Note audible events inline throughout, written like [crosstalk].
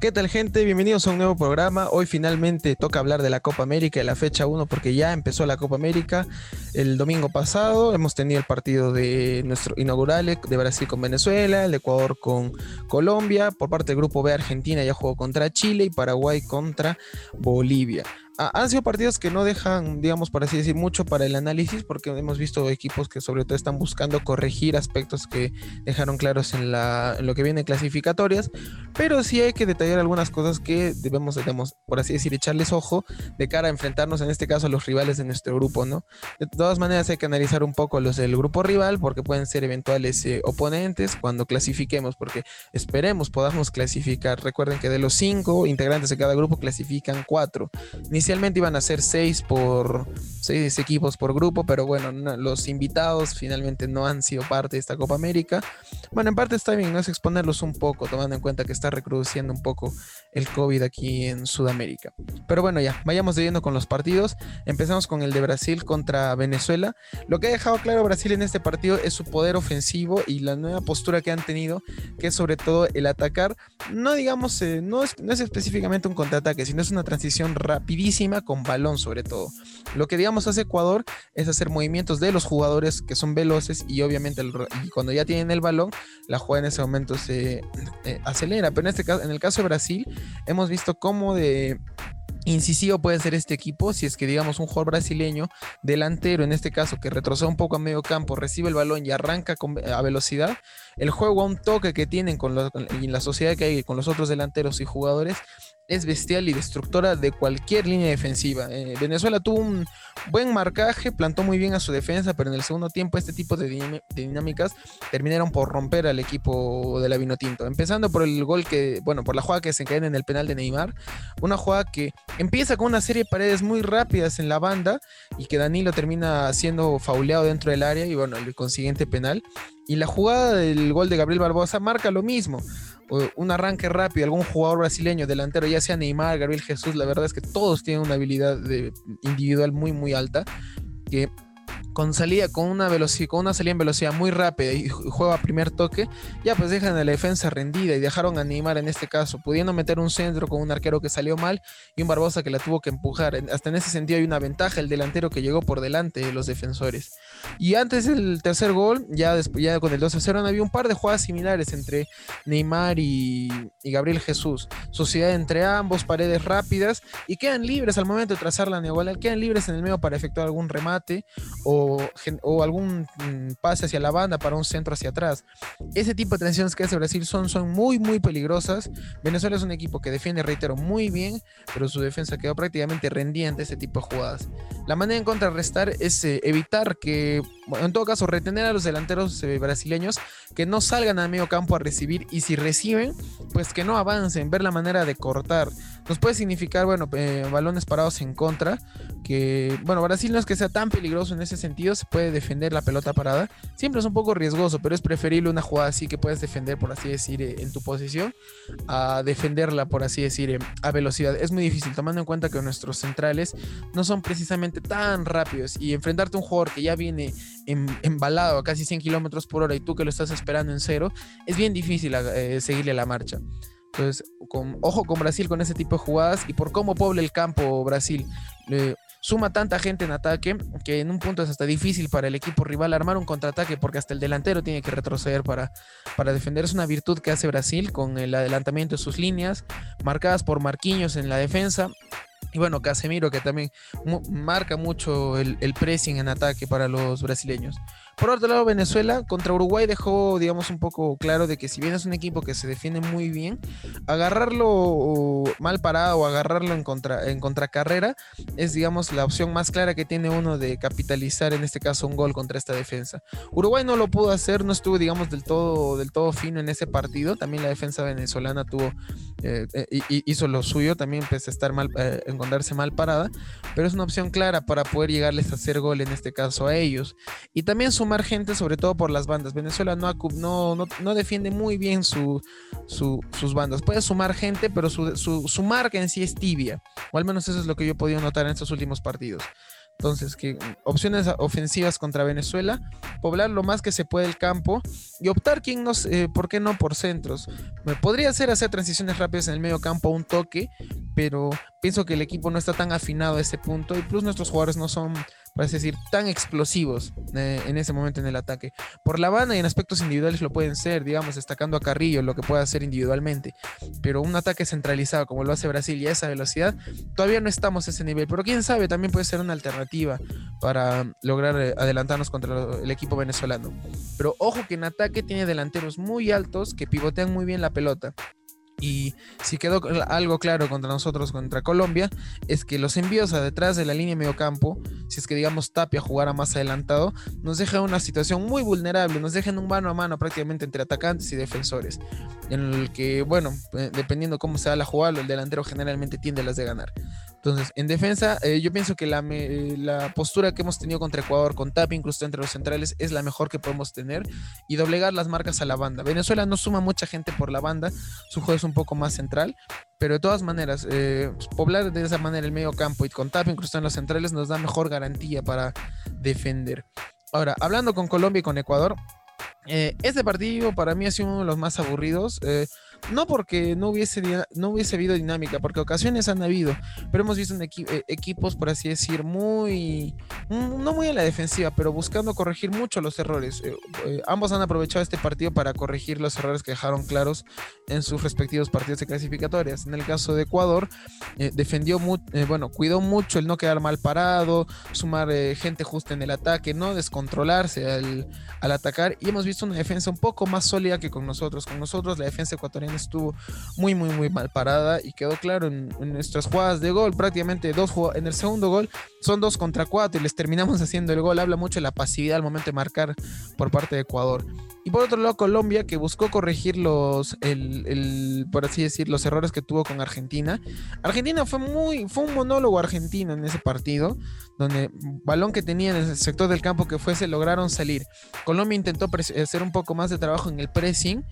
¿Qué tal gente? Bienvenidos a un nuevo programa. Hoy finalmente toca hablar de la Copa América, de la fecha 1, porque ya empezó la Copa América. El domingo pasado hemos tenido el partido de nuestro inaugural de Brasil con Venezuela, el Ecuador con Colombia. Por parte del grupo B, Argentina ya jugó contra Chile y Paraguay contra Bolivia han sido partidos que no dejan, digamos, por así decir, mucho para el análisis, porque hemos visto equipos que sobre todo están buscando corregir aspectos que dejaron claros en, lo que viene clasificatorias, pero sí hay que detallar algunas cosas que debemos, debemos, por así decir, echarles ojo de cara a enfrentarnos, en este caso, a los rivales de nuestro grupo, ¿no? De todas maneras, hay que analizar un poco los del grupo rival, porque pueden ser eventuales eh, oponentes cuando clasifiquemos, porque esperemos podamos clasificar. Recuerden que de los cinco integrantes de cada grupo clasifican cuatro. Inicialmente iban a ser seis por seis equipos por grupo, pero bueno, los invitados finalmente no han sido parte de esta Copa América. Bueno, en parte está bien, no es exponerlos un poco, tomando en cuenta que está recrudeciendo un poco el COVID aquí en Sudamérica. Pero bueno, ya, vayamos viendo con los partidos. Empezamos con el de Brasil contra Venezuela. Lo que ha dejado claro Brasil en este partido es su poder ofensivo y la nueva postura que han tenido, que es sobre todo el atacar. No digamos, eh, no, es, no es específicamente un contraataque, sino es una transición rapidísima con balón sobre todo. Lo que digamos hace Ecuador es hacer movimientos de los jugadores que son veloces y obviamente cuando ya tienen el balón, la jugada en ese momento se eh, acelera. Pero en, este caso, en el caso de Brasil, hemos visto cómo de incisivo puede ser este equipo si es que digamos un jugador brasileño delantero en este caso que retrocede un poco a medio campo recibe el balón y arranca a velocidad el juego a un toque que tienen con y la sociedad que hay con los otros delanteros y jugadores es bestial y destructora de cualquier línea defensiva. Eh, Venezuela tuvo un buen marcaje, plantó muy bien a su defensa, pero en el segundo tiempo este tipo de, dinámicas terminaron por romper al equipo de la Vinotinto. Empezando por el gol que, bueno, por la jugada que se cae en el penal de Neymar, una jugada que empieza con una serie de paredes muy rápidas en la banda y que Danilo termina siendo fauleado dentro del área y bueno, el consiguiente penal. Y la jugada del gol de Gabriel Barbosa marca lo mismo un arranque rápido, algún jugador brasileño, delantero, ya sea Neymar, Gabriel Jesús, la verdad es que todos tienen una habilidad individual muy, muy alta, que con salida, con una velocidad, con una salida en velocidad muy rápida y juega a primer toque, ya pues dejan a la defensa rendida y dejaron a Neymar en este caso, pudiendo meter un centro con un arquero que salió mal y un Barbosa que la tuvo que empujar. Hasta en ese sentido hay una ventaja, el delantero que llegó por delante de los defensores. Y antes del tercer gol, ya con el 2 a 0, había un par de jugadas similares entre Neymar y, Gabriel Jesús. Sociedad entre ambos, paredes rápidas y quedan libres al momento de trazar la neogual, quedan libres en el medio para efectuar algún remate o algún mm, pase hacia la banda para un centro hacia atrás. Ese tipo de transiciones que hace Brasil son, son muy, muy peligrosas. Venezuela es un equipo que defiende, reitero, muy bien, pero su defensa quedó prácticamente rendida ante ese tipo de jugadas. La manera de contrarrestar es eh, evitar que, en todo caso, retener a los delanteros eh, brasileños que no salgan a medio campo a recibir y si reciben, pues que no avancen, ver la manera de cortar. Nos puede significar, bueno, eh, balones parados en contra, que, bueno, Brasil no es que sea tan peligroso en ese sentido, se puede defender la pelota parada. Siempre es un poco riesgoso, pero es preferible una jugada así que puedes defender, por así decir, eh, en tu posición, a defenderla, por así decir, eh, a velocidad. Es muy difícil, tomando en cuenta que nuestros centrales no son precisamente tan rápidos y enfrentarte a un jugador que ya viene embalado a casi 100 kilómetros por hora y tú que lo estás esperando en cero, es bien difícil seguirle la marcha. Entonces, con, ojo con Brasil con ese tipo de jugadas y por cómo pobla el campo Brasil. suma tanta gente en ataque que en un punto es hasta difícil para el equipo rival armar un contraataque porque hasta el delantero tiene que retroceder para, para defender. Es una virtud que hace Brasil con el adelantamiento de sus líneas, marcadas por Marquinhos en la defensa. Y bueno, Casemiro que también marca mucho el, el pressing en ataque para los brasileños. Por otro lado, Venezuela contra Uruguay dejó, digamos, un poco claro de que si bien es un equipo que se defiende muy bien, agarrarlo mal parado o agarrarlo en, contra, en contracarrera es, digamos, la opción más clara que tiene uno de capitalizar, en este caso, un gol contra esta defensa. Uruguay no lo pudo hacer, no estuvo, digamos, del todo, del todo fino en ese partido. También la defensa venezolana tuvo, eh, eh, hizo lo suyo, también empezó a estar mal, eh, encontrarse mal parada, pero es una opción clara para poder llegarles a hacer gol, en este caso, a ellos. Y también su sumar gente, sobre todo por las bandas. Venezuela no, no, no, defiende muy bien su, sus bandas. Puede sumar gente, pero su, su, marca en sí es tibia. O al menos eso es lo que yo he podido notar en estos últimos partidos. Entonces, que opciones ofensivas contra Venezuela, poblar lo más que se puede el campo y optar quién nos, eh, por qué no por centros. Podría ser hacer transiciones rápidas en el medio campo a un toque, pero pienso que el equipo no está tan afinado a ese punto y plus nuestros jugadores no son es decir, tan explosivos eh, en ese momento en el ataque. Por la banda y en aspectos individuales lo pueden ser, digamos, destacando a Carrillo, lo que puede hacer individualmente. Pero un ataque centralizado como lo hace Brasil y a esa velocidad, todavía no estamos a ese nivel. Pero quién sabe, también puede ser una alternativa para lograr eh, adelantarnos contra el equipo venezolano. Pero ojo que en ataque tiene delanteros muy altos que pivotean muy bien la pelota. Y si quedó algo claro contra nosotros, contra Colombia, es que los envíos a detrás de la línea de medio campo, si es que digamos Tapia jugara más adelantado, nos deja una situación muy vulnerable, nos deja en un mano a mano prácticamente entre atacantes y defensores, en el que, bueno, eh, dependiendo cómo sea la jugada, el delantero generalmente tiende a las de ganar. Entonces, en defensa, eh, yo pienso que la, la, postura que hemos tenido contra Ecuador, con Tapia incluso entre los centrales, es la mejor que podemos tener y doblegar las marcas a la banda. Venezuela no suma mucha gente por la banda, su juego es un poco más central, pero de todas maneras, eh, poblar de esa manera el medio campo y con Tapia incluso en los centrales nos da mejor garantía para defender. Ahora, hablando con Colombia y con Ecuador, eh, este partido para mí ha sido uno de los más aburridos. Eh, no porque no hubiese, no hubiese habido dinámica, porque ocasiones han habido, pero hemos visto eh, equipos, por así decir, muy, mm, no muy a la defensiva, pero buscando corregir mucho los errores. Eh, eh, ambos han aprovechado este partido para corregir los errores que dejaron claros en sus respectivos partidos de clasificatorias. En el caso de Ecuador, defendió, bueno, cuidó mucho el no quedar mal parado, sumar gente justa en el ataque, no descontrolarse al atacar, y hemos visto una defensa un poco más sólida que con nosotros. Con nosotros la defensa ecuatoriana estuvo muy, muy, muy mal parada y quedó claro en, nuestras jugadas de gol, prácticamente dos en el segundo gol son dos contra cuatro y les terminamos [laughs] haciendo el gol. Habla mucho de la pasividad al momento de marcar por parte de Ecuador. Y por otro lado, Colombia, que buscó corregir los, el, por así decir, los errores que tuvo con Argentina. Argentina fue muy, fue un monólogo argentino en ese partido, donde balón que tenía en el sector del campo que fuese, lograron salir. Colombia intentó hacer un poco más de trabajo en el pressing,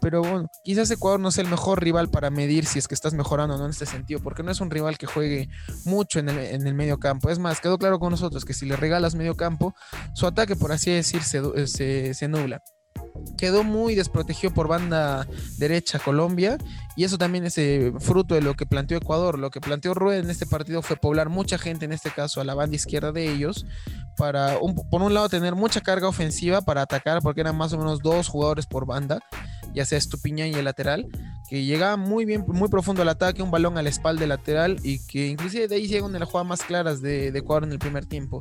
pero bueno, quizás Ecuador no sea el mejor rival para medir si es que estás mejorando o no en este sentido, porque no es un rival que juegue mucho en el, en el medio campo. Es más, quedó claro con nosotros que si le regalas medio campo, su ataque, por así decir, se, se, se nubla quedó muy desprotegido por banda derecha Colombia y eso también es eh, fruto de lo que planteó Ecuador. Lo que planteó Rueda en este partido fue poblar mucha gente, en este caso a la banda izquierda de ellos, para por un lado tener mucha carga ofensiva para atacar, porque eran más o menos dos jugadores por banda, ya sea Estupiñán y el lateral, que llegaba muy bien, muy profundo al ataque, un balón a la espalda lateral y que inclusive de ahí llega una de las jugadas más claras de, de Ecuador en el primer tiempo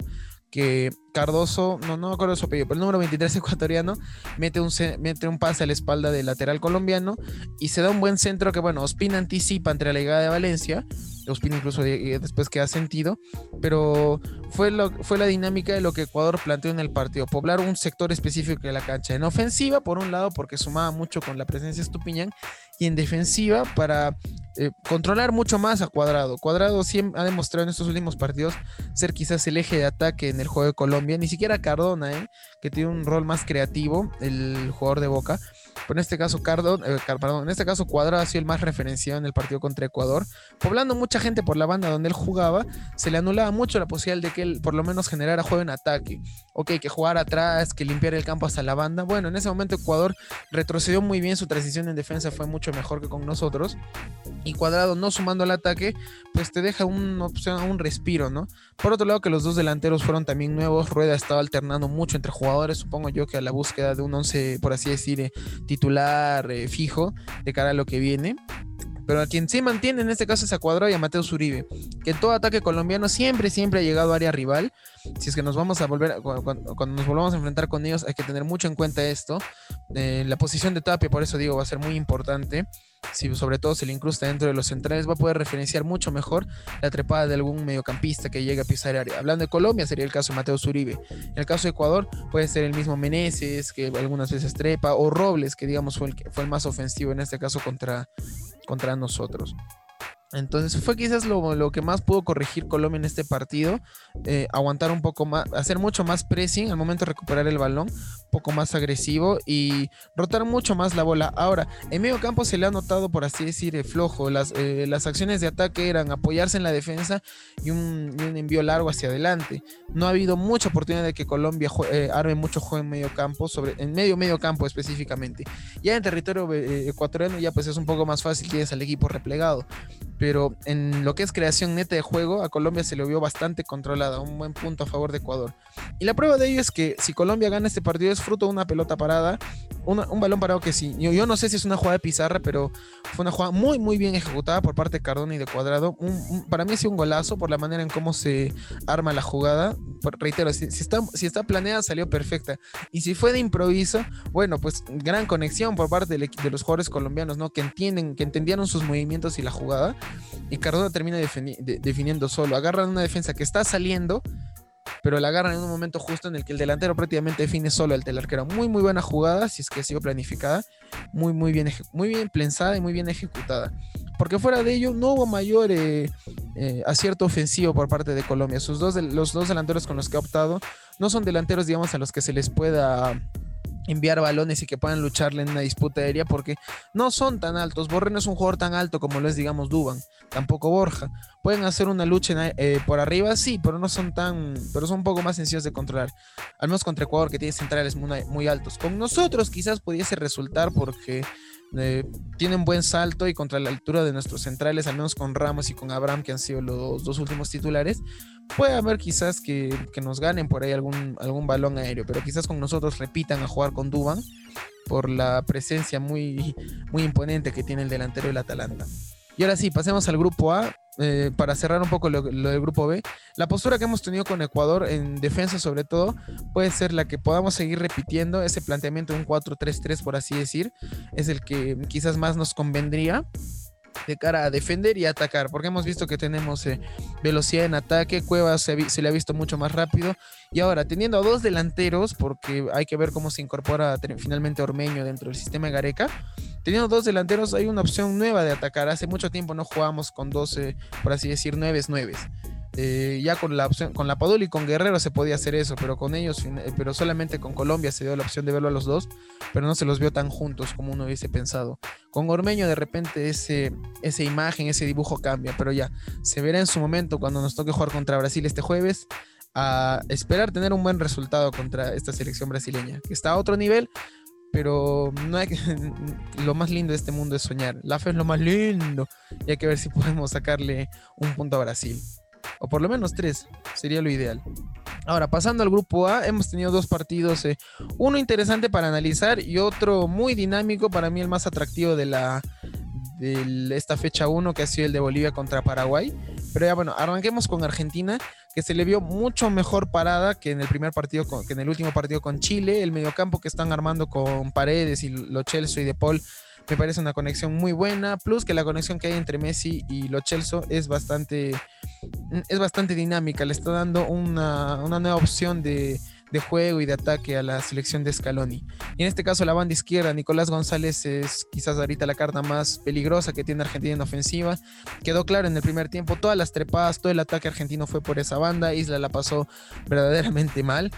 que Cardoso, no, no me acuerdo su apellido, pero el número 23 [laughs] ecuatoriano mete un, mete un pase a la espalda del lateral colombiano y se da un buen centro que, bueno, Ospina anticipa entre la llegada de Valencia. Ospina incluso después queda sentido, pero fue, lo, fue la dinámica de lo que Ecuador planteó en el partido, poblar un sector específico de la cancha. En ofensiva, por un lado, porque sumaba mucho con la presencia de Estupiñán, y en defensiva para eh, controlar mucho más a Cuadrado. Cuadrado siempre ha demostrado en estos últimos partidos ser quizás el eje de ataque en el juego de Colombia. Ni siquiera Cardona, ¿eh? que tiene un rol más creativo, el jugador de Boca. Pero en este caso, Cardona, eh, en este caso Cuadrado ha sido el más referenciado en el partido contra Ecuador. Poblando mucha gente por la banda donde él jugaba, se le anulaba mucho la posibilidad de que él por lo menos generara juego en ataque. Ok, que jugara atrás, que limpiara el campo hasta la banda. Bueno, en ese momento Ecuador retrocedió muy bien, su transición en defensa fue mucho mejor que con nosotros. Y Cuadrado no sumando al ataque, pues te deja una opción, un respiro, ¿no? Por otro lado, que los dos delanteros fueron también nuevos. Rueda estaba alternando mucho entre jugadores, supongo yo que a la búsqueda de un 11, por así decir, eh, titular eh, fijo de cara a lo que viene. Pero a quien sí mantiene en este caso es a Cuadrado y a Mateo Zuribe, que en todo ataque colombiano siempre, siempre ha llegado a área rival. Si es que nos vamos a volver, cuando, nos volvamos a enfrentar con ellos, hay que tener mucho en cuenta esto. Eh, la posición de Tapia, por eso digo, va a ser muy importante. Si sobre todo se le incrusta dentro de los centrales, va a poder referenciar mucho mejor la trepada de algún mediocampista que llegue a pisar área. Hablando de Colombia, sería el caso de Mateo Zuribe. En el caso de Ecuador, puede ser el mismo Meneses, que algunas veces trepa, o Robles, que digamos fue el, fue el más ofensivo en este caso contra, contra nosotros. Entonces fue quizás lo, que más pudo corregir Colombia en este partido, eh, aguantar un poco más, hacer mucho más pressing al momento de recuperar el balón, un poco más agresivo y rotar mucho más la bola. Ahora, en medio campo se le ha notado, por así decir, eh, flojo. Las, eh, las acciones de ataque eran apoyarse en la defensa y un, envío largo hacia adelante. No ha habido mucha oportunidad de que Colombia arme mucho juego en medio campo, sobre, en medio medio campo específicamente. Ya en territorio ecuatoriano ya pues es un poco más fácil, tienes al equipo replegado pero en lo que es creación neta de juego, a Colombia se lo vio bastante controlada, un buen punto a favor de Ecuador. Y la prueba de ello es que si Colombia gana este partido es fruto de una pelota parada, un balón parado que sí, yo, no sé si es una jugada de pizarra, pero fue una jugada muy, muy bien ejecutada por parte de Cardona y de Cuadrado. para mí ha sido un golazo por la manera en cómo se arma la jugada. reitero, si, está, si planeada, salió perfecta. Y si fue de improviso, bueno, pues gran conexión por parte de, de los jugadores colombianos, ¿no? Que entienden, que entendieron sus movimientos y la jugada y Cardona termina definiendo solo. Agarran una defensa que está saliendo, pero la agarran en un momento justo en el que el delantero prácticamente define solo al arquero. Muy, muy buena jugada, si es que ha sido planificada, muy, muy bien, muy bien pensada y muy bien ejecutada. Porque fuera de ello no hubo mayor eh, eh, acierto ofensivo por parte de Colombia. Sus dos, los dos delanteros con los que ha optado no son delanteros, digamos, a los que se les pueda enviar balones y que puedan lucharle en una disputa aérea porque no son tan altos. Borre no es un jugador tan alto como lo es, digamos, Duban, tampoco Borja. Pueden hacer una lucha eh, por arriba, sí, pero no son tan, pero son un poco más sencillos de controlar. Al menos contra Ecuador, que tiene centrales muy, muy altos. Con nosotros quizás pudiese resultar porque eh, tienen buen salto y contra la altura de nuestros centrales, al menos con Ramos y con Abraham, que han sido los dos últimos titulares, puede haber quizás que, nos ganen por ahí algún, algún balón aéreo, pero quizás con nosotros repitan a jugar con Duban por la presencia muy, muy imponente que tiene el delantero del Atalanta. Y ahora sí, pasemos al grupo A. Eh, para cerrar un poco lo, del grupo B, la postura que hemos tenido con Ecuador en defensa sobre todo puede ser la que podamos seguir repitiendo, ese planteamiento de un 4-3-3 por así decir, es el que quizás más nos convendría de cara a defender y atacar, porque hemos visto que tenemos eh, velocidad en ataque, Cuevas se, se, le ha visto mucho más rápido, y ahora teniendo a dos delanteros, porque hay que ver cómo se incorpora finalmente Ormeño dentro del sistema de Gareca, teniendo dos delanteros hay una opción nueva de atacar, hace mucho tiempo no jugábamos con 12, por así decir, 9-9. Eh, ya con la opción, con la Padula y con Guerrero se podía hacer eso, pero con ellos, eh, pero solamente con Colombia se dio la opción de verlo a los dos, pero no se los vio tan juntos como uno hubiese pensado. Con Ormeño de repente ese, esa imagen, ese dibujo cambia, pero ya se verá en su momento cuando nos toque jugar contra Brasil este jueves a esperar tener un buen resultado contra esta selección brasileña, que está a otro nivel, pero no hay que, [laughs] lo más lindo de este mundo es soñar. La fe es lo más lindo y hay que ver si podemos sacarle un punto a Brasil o por lo menos tres, sería lo ideal. Ahora, pasando al grupo A, hemos tenido dos partidos, eh, uno interesante para analizar y otro muy dinámico, para mí el más atractivo de la de esta fecha 1, que ha sido el de Bolivia contra Paraguay. Pero ya bueno, arranquemos con Argentina, que se le vio mucho mejor parada que en el primer partido, que en el último partido con Chile, el mediocampo que están armando con Paredes y Lo Celso y De Paul me parece una conexión muy buena, plus que la conexión que hay entre Messi y Lo Celso es bastante, es bastante dinámica, le está dando una, nueva opción de, juego y de ataque a la selección de Scaloni. Y en este caso la banda izquierda, Nicolás González es quizás ahorita la carta más peligrosa que tiene Argentina en ofensiva. Quedó claro en el primer tiempo, todas las trepadas, todo el ataque argentino fue por esa banda, Isla la pasó verdaderamente mal.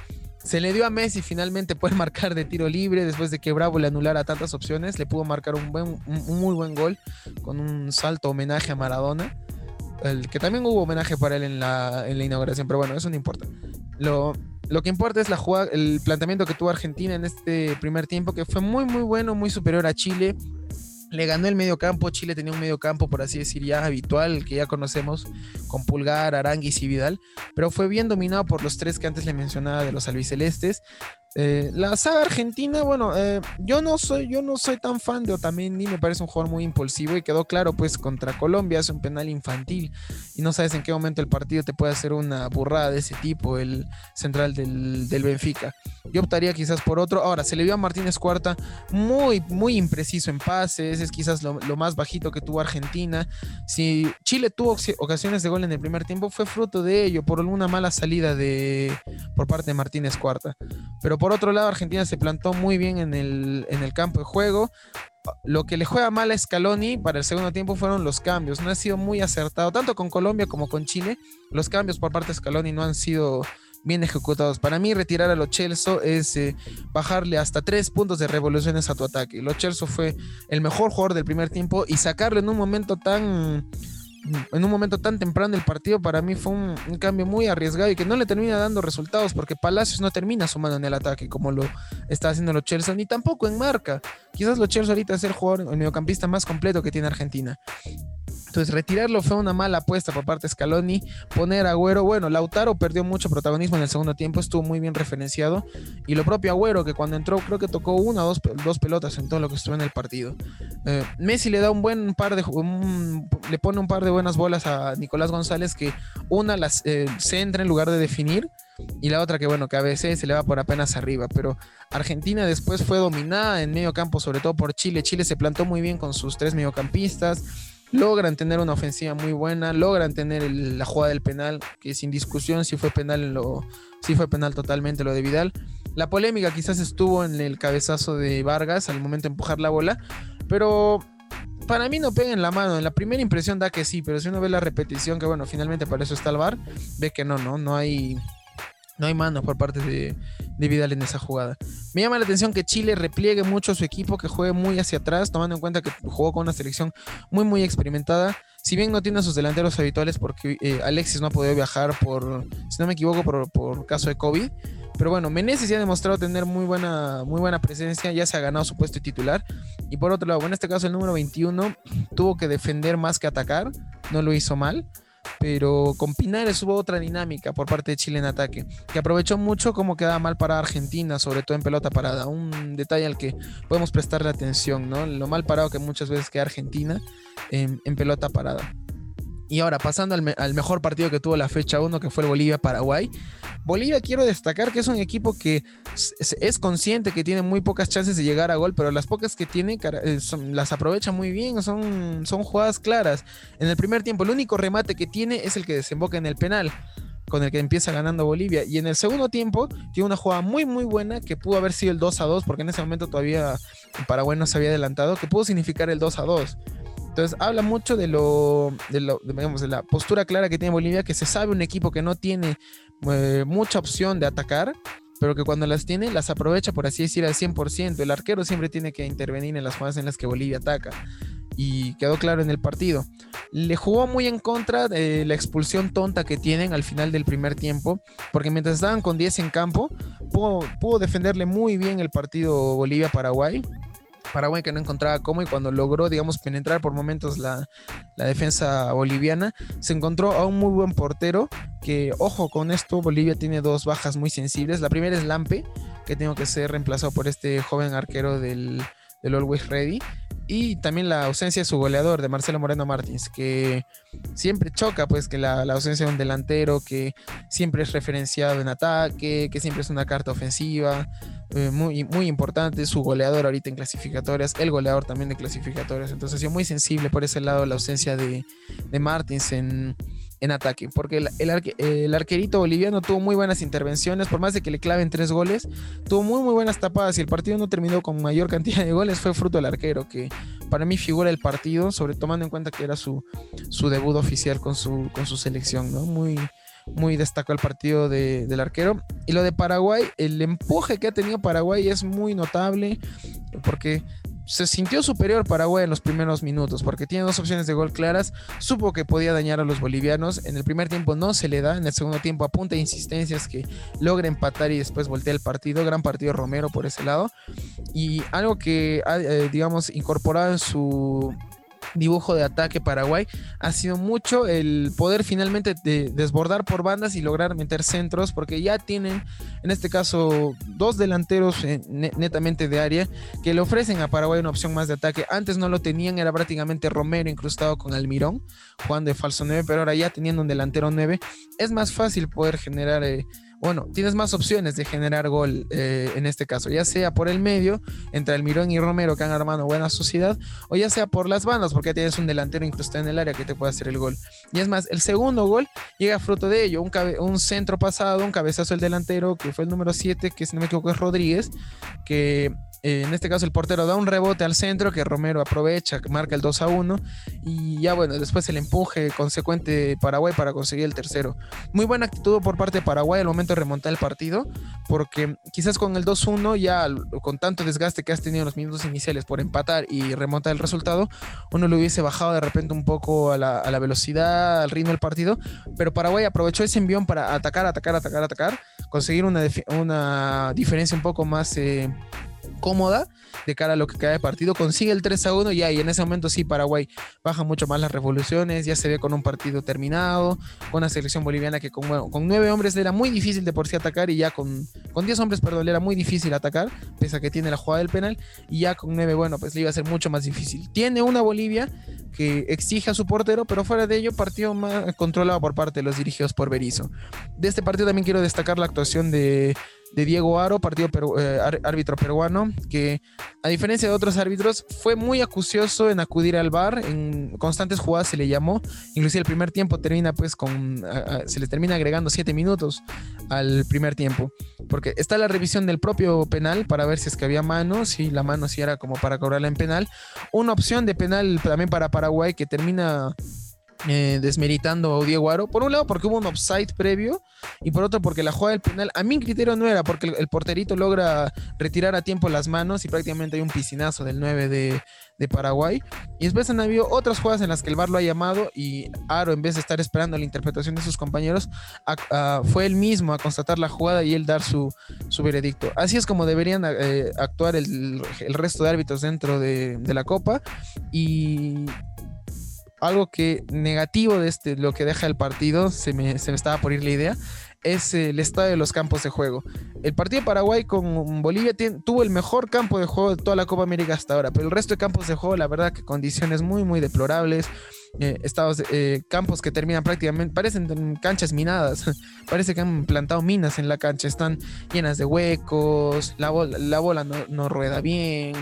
Se le dio a Messi finalmente poder [laughs] marcar de tiro libre después de que Bravo le anulara tantas opciones. Le pudo marcar un, buen, muy buen gol con un salto homenaje a Maradona. El, que también hubo homenaje para él en la, en la inauguración, pero bueno, eso no importa. Lo, lo que importa es la jugada, el planteamiento que tuvo Argentina en este primer tiempo, que fue muy, muy bueno, muy superior a Chile le ganó el medio campo. Chile tenía un medio campo, por así decir, ya habitual, que ya conocemos, con Pulgar, Aranguis y Vidal, pero fue bien dominado por los tres que antes le mencionaba de los albicelestes. Eh, la saga argentina, bueno, eh, yo no soy, yo no soy tan fan de Otamendi, me parece un jugador muy impulsivo y quedó claro, pues contra Colombia es un penal infantil y no sabes en qué momento el partido te puede hacer una burrada de ese tipo, el central del, Benfica. Yo optaría quizás por otro. Ahora, se le vio a Martínez Cuarta muy, muy impreciso en pases, es quizás lo, lo más bajito que tuvo Argentina. Si Chile tuvo ocasiones de gol en el primer tiempo, fue fruto de ello, por alguna mala salida de, por parte de Martínez Cuarta. Pero por otro lado, Argentina se plantó muy bien en el, en el campo de juego. lo que le juega mal a Scaloni para el segundo tiempo fueron los cambios. No ha sido muy acertado, tanto con Colombia como con Chile. Los cambios por parte de Scaloni no han sido bien ejecutados. Para mí, retirar a Lo Celso es eh, bajarle hasta tres puntos de revoluciones a tu ataque. Lo Celso fue el mejor jugador del primer tiempo y sacarlo en un momento tan en un momento tan temprano del partido, para mí fue un, cambio muy arriesgado y que no le termina dando resultados porque Palacios no termina sumando en el ataque como lo está haciendo los Chelsea, ni tampoco en marca. Quizás los Chelsea ahorita es el jugador, el mediocampista más completo que tiene Argentina. Entonces, retirarlo fue una mala apuesta por parte de Scaloni. Poner a Agüero, bueno, Lautaro perdió mucho protagonismo en el segundo tiempo, estuvo muy bien referenciado. Y lo propio Agüero, que cuando entró, creo que tocó una o dos, dos pelotas en todo lo que estuvo en el partido. Eh, Messi le da un buen par de. le pone un par de buenas bolas a Nicolás González, que una las eh, centra en lugar de definir. Y la otra que bueno, que a veces se le va por apenas arriba, pero Argentina después fue dominada en medio campo, sobre todo por Chile. Chile se plantó muy bien con sus tres mediocampistas logran tener una ofensiva muy buena, logran tener la jugada del penal, que sin discusión si fue penal lo, si fue penal totalmente lo de Vidal. La polémica quizás estuvo en el cabezazo de Vargas al momento de empujar la bola, pero para mí no pega en la mano. En la primera impresión da que sí, pero si uno ve la repetición, que bueno, finalmente para eso está el VAR, ve que no, no, no hay, no hay mano por parte de, de, Vidal en esa jugada. Me llama la atención que Chile repliegue mucho su equipo, que juegue muy hacia atrás, tomando en cuenta que jugó con una selección muy, muy experimentada. Si bien no tiene a sus delanteros habituales, porque eh, Alexis no ha podido viajar por, si no me equivoco, por, por caso de COVID. Pero bueno, Meneses ya ha demostrado tener muy buena, muy buena presencia, ya se ha ganado su puesto titular. Y por otro lado, en este caso el número 21 tuvo que defender más que atacar, no lo hizo mal pero con Pinares hubo otra dinámica por parte de Chile en ataque, que aprovechó mucho como quedaba mal para Argentina, sobre todo en pelota parada. Un detalle al que podemos prestarle atención, ¿no? Lo mal parado que muchas veces queda Argentina en pelota parada. Y ahora, pasando al, mejor partido que tuvo la fecha 1, que fue el Bolivia-Paraguay. Bolivia quiero destacar que es un equipo que es, consciente que tiene muy pocas chances de llegar a gol, pero las pocas que tiene eh, las aprovecha muy bien, son, son jugadas claras. En el primer tiempo, el único remate que tiene es el que desemboca en el penal con el que empieza ganando Bolivia. Y en el segundo tiempo tiene una jugada muy muy buena que pudo haber sido el 2 a 2, porque en ese momento todavía Paraguay no se había adelantado, que pudo significar el 2 a 2. Entonces habla mucho de lo, de, lo, de la postura clara que tiene Bolivia, que se sabe un equipo que no tiene eh, mucha opción de atacar, pero que cuando las tiene las aprovecha, por así decir, al 100%. El arquero siempre tiene que intervenir en las jugadas en las que Bolivia ataca. Y quedó claro en el partido. Le jugó muy en contra de la expulsión tonta que tienen al final del primer tiempo, porque mientras estaban con 10 en campo, pudo, pudo defenderle muy bien el partido Bolivia-Paraguay Paraguay que no encontraba cómo y cuando logró, digamos, penetrar por momentos la, defensa boliviana, se encontró a un muy buen portero que, ojo con esto, Bolivia tiene dos bajas muy sensibles. La primera es Lampe, que tengo que ser reemplazado por este joven arquero del, del Always Ready. Y también la ausencia de su goleador, de Marcelo Moreno Martins, que siempre choca, pues, que la, la, ausencia de un delantero que siempre es referenciado en ataque, que siempre es una carta ofensiva, eh, muy, muy importante, su goleador ahorita en clasificatorias, el goleador también de clasificatorias. Entonces, ha sido muy sensible por ese lado la ausencia de, de Martins en, en ataque, porque el, el, arquerito boliviano tuvo muy buenas intervenciones, por más de que le claven tres goles, tuvo muy muy buenas tapadas y el partido no terminó con mayor cantidad de goles, fue fruto del arquero, que para mí figura el partido, sobre tomando en cuenta que era su, su debut oficial con su, con su selección. Muy, muy destacó el partido de, del arquero. Y lo de Paraguay, el empuje que ha tenido Paraguay es muy notable, porque se sintió superior Paraguay en los primeros minutos porque tiene dos opciones de gol claras. Supo que podía dañar a los bolivianos. En el primer tiempo no se le da. En el segundo tiempo apunta insistencias que logra empatar y después voltea el partido. Gran partido Romero por ese lado. Y algo que eh, digamos, incorporado en su dibujo de ataque Paraguay ha sido mucho el poder finalmente desbordar por bandas y lograr meter centros porque ya tienen en este caso dos delanteros eh, netamente de área que le ofrecen a Paraguay una opción más de ataque. Antes no lo tenían era prácticamente Romero incrustado con Almirón Juan de falso 9 pero ahora ya teniendo un delantero 9 es más fácil poder generar eh, bueno, tienes más opciones de generar gol eh, en este caso, ya sea por el medio, entre Almirón y Romero que han armado buena sociedad, o ya sea por las bandas, porque tienes un delantero incrustado en el área que te puede hacer el gol. Y es más, el segundo gol llega fruto de ello, un, un centro pasado, un cabezazo del delantero, que fue el número 7, que si no me equivoco es Rodríguez, que Eh, en este caso el portero da un rebote al centro que Romero aprovecha, marca el 2 a 1 y ya bueno, después el empuje consecuente de Paraguay para conseguir el tercero. Muy buena actitud por parte de Paraguay al momento de remontar el partido, porque quizás con el 2-1 ya con tanto desgaste que has tenido en los minutos iniciales por empatar y remontar el resultado, uno le hubiese bajado de repente un poco a la, velocidad, al ritmo del partido, pero Paraguay aprovechó ese envión para atacar, atacar, atacar, atacar, conseguir una, una diferencia un poco más... Eh, cómoda de cara a lo que queda de partido. Consigue el 3 a 1 y ahí en ese momento sí Paraguay baja mucho más las revoluciones, ya se ve con un partido terminado, con una selección boliviana que con, con nueve hombres era muy difícil de por sí atacar y ya con, con diez hombres, perdón, era muy difícil atacar, pese a que tiene la jugada del penal y ya con nueve, bueno, pues le iba a ser mucho más difícil. Tiene una Bolivia que exige a su portero, pero fuera de ello, partido más controlado por parte de los dirigidos por Berizzo. De este partido también quiero destacar la actuación de de Diego Aro, partido eh, árbitro peruano, que a diferencia de otros árbitros fue muy acucioso en acudir al bar, en constantes jugadas se le llamó, inclusive el primer tiempo termina pues con, se le termina agregando siete minutos al primer tiempo, porque está la revisión del propio penal para ver si es que había mano, si la mano si era como para cobrarla en penal, una opción de penal también para Paraguay que termina eh, desmeritando a Diego Aro. Por un lado, porque hubo un offside previo, y por otro, porque la jugada del penal, a mi criterio no era, porque el, porterito logra retirar a tiempo las manos y prácticamente hay un piscinazo del 9 de, Paraguay. Y después han habido otras jugadas en las que el VAR lo ha llamado y Aro, en vez de estar esperando la interpretación de sus compañeros, fue él mismo a constatar la jugada y él dar su, su veredicto. Así es como deberían eh, actuar el, resto de árbitros dentro de, de la Copa. Y algo que negativo de este, lo que deja el partido, se me, se me estaba por ir la idea, es el estado de los campos de juego. El partido de Paraguay con Bolivia tuvo el mejor campo de juego de toda la Copa América hasta ahora, pero el resto de campos de juego, la verdad que condiciones muy, muy deplorables. Eh, eh, campos que terminan prácticamente, parecen canchas minadas, [laughs] parece que han plantado minas en la cancha, están llenas de huecos, la la bola no rueda bien,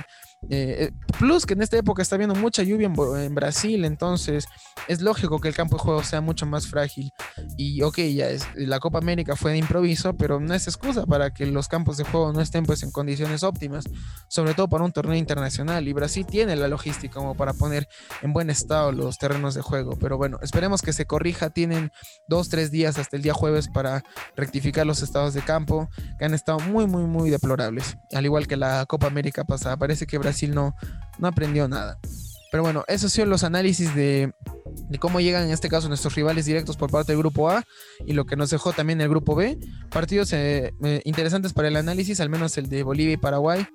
eh, plus que en esta época está habiendo mucha lluvia en, Brasil, entonces es lógico que el campo de juego sea mucho más frágil. Y ok, ya es, la Copa América fue de improviso, pero no es excusa para que los campos de juego no estén pues en condiciones óptimas, sobre todo para un torneo internacional. Y Brasil tiene la logística como para poner en buen estado los terrenos de juego. Pero bueno, esperemos que se corrija. Tienen dos, tres días hasta el día jueves para rectificar los estados de campo, que han estado muy, muy, muy deplorables. Al igual que la Copa América pasada. Parece que Brasil Brasil no, no aprendió nada. Pero bueno, esos son los análisis de, cómo llegan en este caso nuestros rivales directos por parte del grupo A y lo que nos dejó también el grupo B. Partidos eh, eh, interesantes para el análisis, al menos el de Bolivia y Paraguay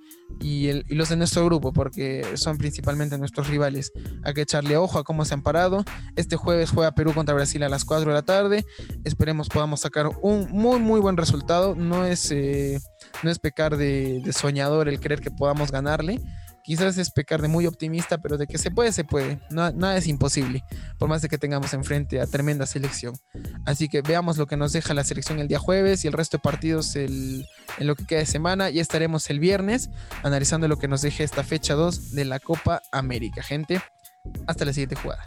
y, el, y, los de nuestro grupo, porque son principalmente nuestros rivales. Hay que echarle ojo a cómo se han parado. Este jueves juega Perú contra Brasil a las 4 de la tarde. Esperemos podamos sacar un muy, muy buen resultado. No es, eh, no es pecar de, de soñador el creer que podamos ganarle Quizás es pecar de muy optimista, pero de que se puede, se puede. nada es imposible, por más de que tengamos enfrente a tremenda selección. Así que veamos lo que nos deja la selección el día jueves y el resto de partidos en lo que queda de semana. Ya estaremos el viernes analizando lo que nos deje esta fecha 2 de la Copa América, gente. Hasta la siguiente jugada.